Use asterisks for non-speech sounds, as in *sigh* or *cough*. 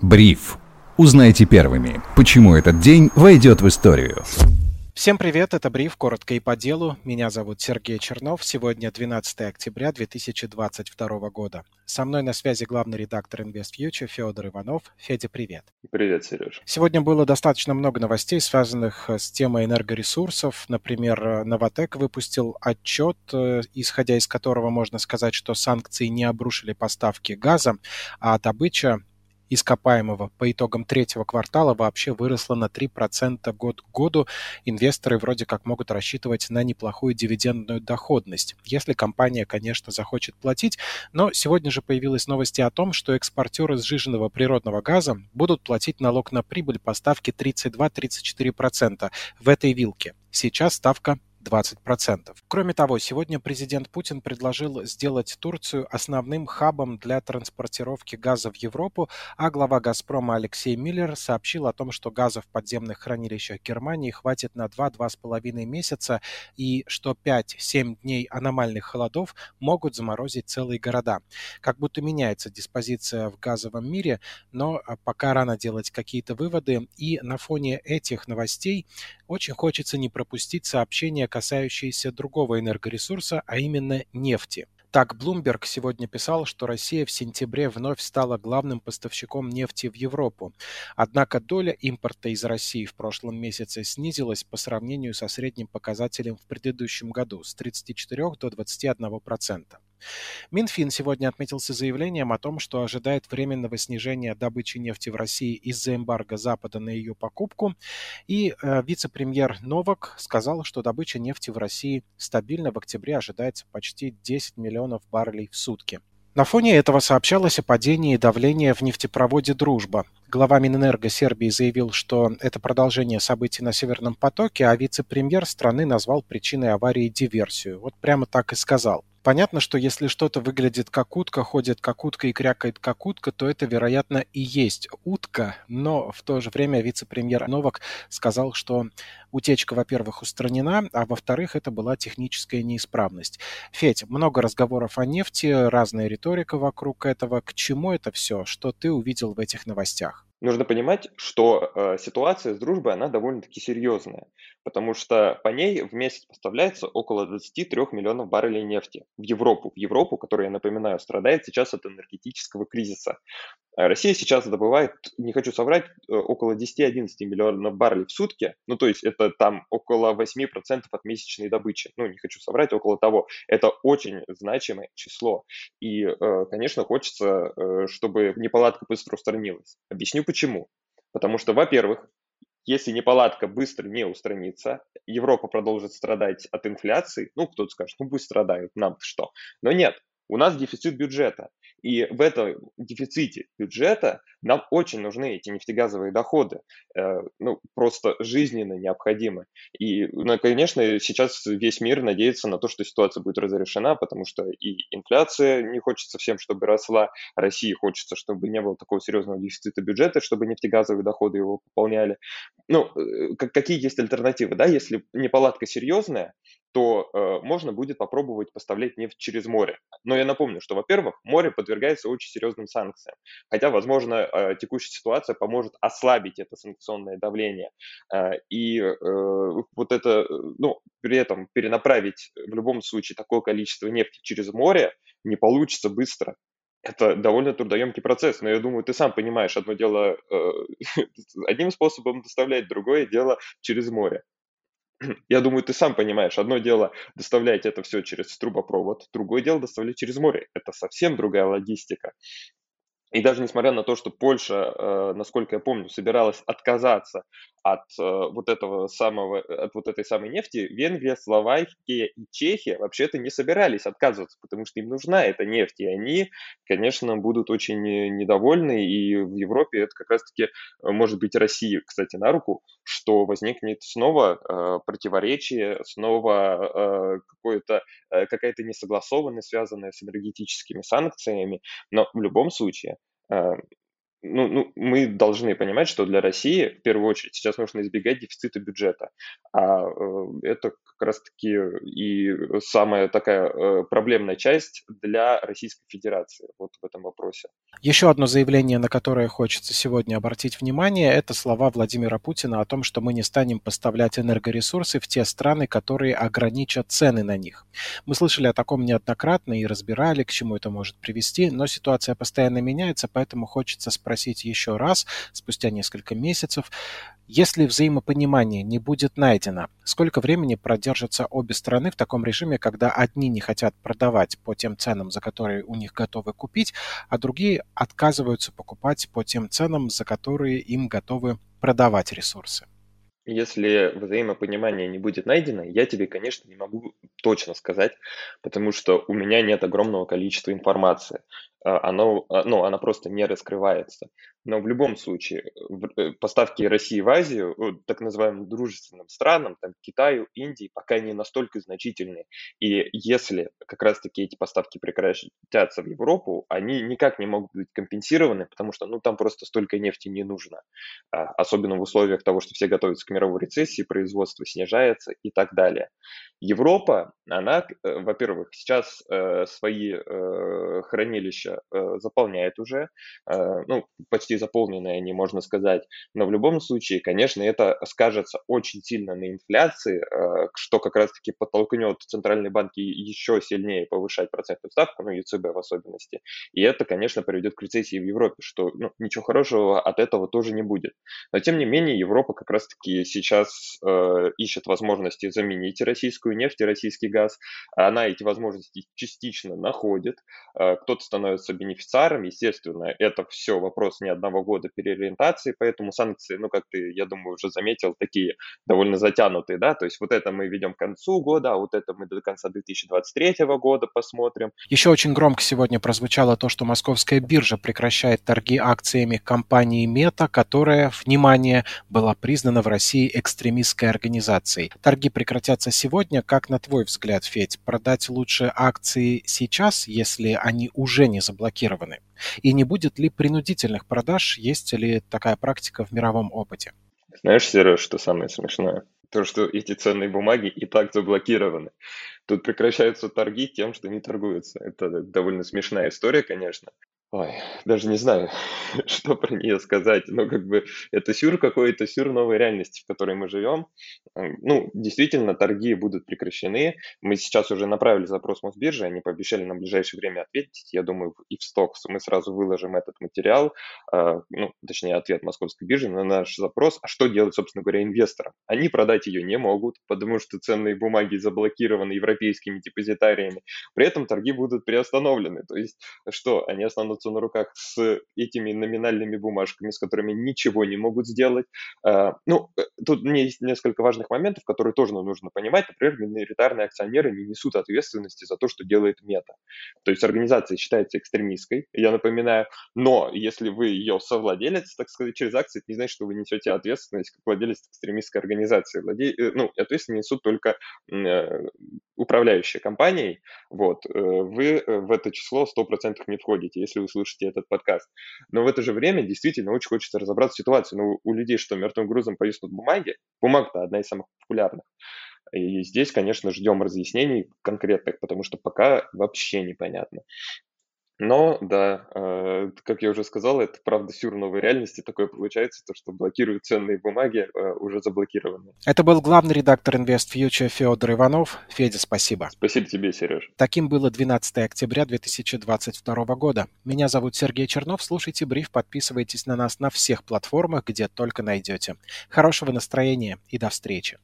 Бриф. Узнайте первыми, почему этот день войдет в историю. Всем привет, это Бриф, коротко и по делу. Меня зовут Сергей Чернов. Сегодня 12 октября 2022 года. Со мной на связи главный редактор InvestFuture Федор Иванов. Федя, привет. Привет, Сереж. Сегодня было достаточно много новостей, связанных с темой энергоресурсов. Например, Новотек выпустил отчет, э, исходя из которого можно сказать, что санкции не обрушили поставки газа, а добыча ископаемого по итогам третьего квартала вообще выросла на 3% год к году. Инвесторы вроде как могут рассчитывать на неплохую дивидендную доходность, если компания, конечно, захочет платить. Но сегодня же появилась новость о том, что экспортеры сжиженного природного газа будут платить налог на прибыль по ставке 32-34% в этой вилке. Сейчас ставка 20%. Кроме того, сегодня президент Путин предложил сделать Турцию основным хабом для транспортировки газа в Европу, а глава «Газпрома» Алексей Миллер сообщил о том, что газа в подземных хранилищах Германии хватит на 2-2,5 месяца и что 5-7 дней аномальных холодов могут заморозить целые города. Как будто меняется диспозиция в газовом мире, но а, пока рано делать какие-то выводы. И на фоне этих новостей очень хочется не пропустить сообщение, касающееся другого энергоресурса, а именно нефти. Так, Bloomberg сегодня писал, что Россия в сентябре вновь стала главным поставщиком нефти в Европу. Однако доля импорта из России в прошлом месяце снизилась по сравнению со средним показателем в предыдущем году с 34 до 21 процента. Минфин сегодня отметился заявлением о том, что ожидает временного снижения добычи нефти в России из-за эмбарго Запада на ее покупку. И э, вице-премьер Новак сказал, что добыча нефти в России стабильно в октябре ожидается почти 10 миллионов баррелей в сутки. На фоне этого сообщалось о падении давления в нефтепроводе «Дружба». Глава Минэнерго Сербии заявил, что это продолжение событий на Северном потоке, а вице-премьер страны назвал причиной аварии диверсию. Вот прямо так и сказал. Понятно, что если что-то выглядит как утка, ходит как утка и крякает как утка, то это, вероятно, и есть утка. Но в то же время вице-премьер Новак сказал, что утечка, во-первых, устранена, а во-вторых, это была техническая неисправность. Федь, много разговоров о нефти, разная риторика вокруг этого. К чему это все? Что ты увидел в этих новостях? Нужно понимать, что э, ситуация с дружбой, она довольно-таки серьезная, потому что по ней в месяц поставляется около 23 миллионов баррелей нефти в Европу, в Европу, которая, я напоминаю, страдает сейчас от энергетического кризиса. А Россия сейчас добывает, не хочу соврать, э, около 10-11 миллионов баррелей в сутки. Ну, то есть это там около 8% от месячной добычи. Ну, не хочу соврать, около того. Это очень значимое число. И, э, конечно, хочется, э, чтобы неполадка быстро устранилась. Объясню почему. Потому что, во-первых, если неполадка быстро не устранится, Европа продолжит страдать от инфляции, ну, кто-то скажет, ну, пусть страдают, нам что. Но нет, у нас дефицит бюджета. И в этом дефиците бюджета нам очень нужны эти нефтегазовые доходы. Э, ну, просто жизненно необходимы. И, ну, конечно, сейчас весь мир надеется на то, что ситуация будет разрешена, потому что и инфляция не хочется всем, чтобы росла, России хочется, чтобы не было такого серьезного дефицита бюджета, чтобы нефтегазовые доходы его пополняли. Ну, э, какие есть альтернативы, да, если неполадка серьезная, то э, можно будет попробовать поставлять нефть через море. Но я напомню, что, во-первых, море подвергается очень серьезным санкциям. Хотя, возможно, э, текущая ситуация поможет ослабить это санкционное давление. Э, и э, вот это, э, ну, при этом перенаправить в любом случае такое количество нефти через море не получится быстро. Это довольно трудоемкий процесс, но я думаю, ты сам понимаешь, одно дело э, *laughs* одним способом доставлять, другое дело через море. *clears throat* Я думаю, ты сам понимаешь, одно дело доставлять это все через трубопровод, другое дело доставлять через море. Это совсем другая логистика. И даже несмотря на то, что Польша, э, насколько я помню, собиралась отказаться от э, вот этого самого, от вот этой самой нефти, Венгрия, Словакия и Чехия вообще-то не собирались отказываться, потому что им нужна эта нефть, и они, конечно, будут очень недовольны, и в Европе это как раз-таки э, может быть России, кстати, на руку, что возникнет снова э, противоречие, снова э, какое-то, э, какая-то несогласованность, связанная с энергетическими санкциями, но в любом случае э, ну, ну, мы должны понимать, что для России в первую очередь сейчас нужно избегать дефицита бюджета. А э, это как раз-таки и самая такая э, проблемная часть для Российской Федерации вот в этом вопросе. Еще одно заявление, на которое хочется сегодня обратить внимание, это слова Владимира Путина о том, что мы не станем поставлять энергоресурсы в те страны, которые ограничат цены на них. Мы слышали о таком неоднократно и разбирали, к чему это может привести, но ситуация постоянно меняется, поэтому хочется спросить еще раз, спустя несколько месяцев, если взаимопонимание не будет найдено, сколько времени продержатся обе стороны в таком режиме, когда одни не хотят продавать по тем ценам, за которые у них готовы купить, а другие отказываются покупать по тем ценам, за которые им готовы продавать ресурсы? Если взаимопонимание не будет найдено, я тебе, конечно, не могу точно сказать, потому что у меня нет огромного количества информации. А, оно, а, ну, она просто не раскрывается. Но в любом случае, э, поставки России в Азию, так называемым дружественным странам, там, Китаю, Индии, пока не настолько значительные. И если как раз-таки эти поставки прекратятся в Европу, они никак не могут быть компенсированы, потому что ну, там просто столько нефти не нужно. А, особенно в условиях того, что все готовятся к мировой рецессии, производство снижается и так далее. Европа, она, э, во-первых, сейчас э, свои э, хранилища заполняет уже, ну, почти заполненные они, можно сказать, но в любом случае, конечно, это скажется очень сильно на инфляции, что как раз-таки подтолкнет центральные банки еще сильнее повышать процентную ставку, ну, ЕЦБ в особенности, и это, конечно, приведет к рецессии в Европе, что ну, ничего хорошего от этого тоже не будет. Но, тем не менее, Европа как раз-таки сейчас ищет возможности заменить российскую российскую нефть и российский газ. Она эти возможности частично находит. Э, кто-то становится бенефициаром. Естественно, это все вопрос не одного года переориентации, поэтому санкции, ну, как ты, я думаю, уже заметил, такие довольно затянутые, да, то есть вот это мы ведем к концу года, а вот это мы до конца 2023 года посмотрим. Еще очень громко сегодня прозвучало то, что московская биржа прекращает торги акциями компании Мета, которая, внимание, была признана в России экстремистской организацией. Торги прекратятся сегодня, сегодня, как на твой взгляд, Федь, продать лучше акции сейчас, если они уже не заблокированы? И не будет ли принудительных продаж, есть ли такая практика в мировом опыте? Знаешь, Сереж, что самое смешное? То, что эти ценные бумаги и так заблокированы. Тут прекращаются торги тем, что не торгуются. Это довольно смешная история, конечно. Ой, даже не знаю, *laughs* что про нее сказать. Но как бы это сюр какой-то, сюр новой реальности, в которой мы живем. Ну, действительно, торги будут прекращены. Мы сейчас уже направили запрос Мосбиржи, они пообещали на ближайшее время ответить. Я думаю, и в стокс мы сразу выложим этот материал, а, ну, точнее, ответ Московской биржи на наш запрос. А что делать, собственно говоря, инвесторам? Они продать ее не могут, потому что ценные бумаги заблокированы европейскими депозитариями. При этом торги будут приостановлены. То есть что, они останутся останутся на руках с этими номинальными бумажками, с которыми ничего не могут сделать. А, ну, э, тут есть несколько важных моментов, которые тоже нужно понимать. Например, миноритарные акционеры не несут ответственности за то, что делает мета. То есть организация считается экстремистской, я напоминаю, но если вы ее совладелец, так сказать, через акции, это не значит, что вы несете ответственность как владелец экстремистской организации. Владе... Э, ну, ответственность несут только э, управляющие компанией. Вот. Вы в это число 100% не входите. Если вы слушаете этот подкаст. Но в это же время действительно очень хочется разобраться в ситуации. Ну, у людей что, мертвым грузом повиснут бумаги? Бумага-то одна из самых популярных. И здесь, конечно, ждем разъяснений конкретных, потому что пока вообще непонятно. Но да, э, как я уже сказал, это правда сюр новой реальности. Такое получается, то, что блокируют ценные бумаги, э, уже заблокированы. Это был главный редактор Invest Future Федор Иванов. Федя, спасибо. Спасибо тебе, Сереж. Таким было 12 октября 2022 года. Меня зовут Сергей Чернов. Слушайте бриф, подписывайтесь на нас на всех платформах, где только найдете. Хорошего настроения и до встречи.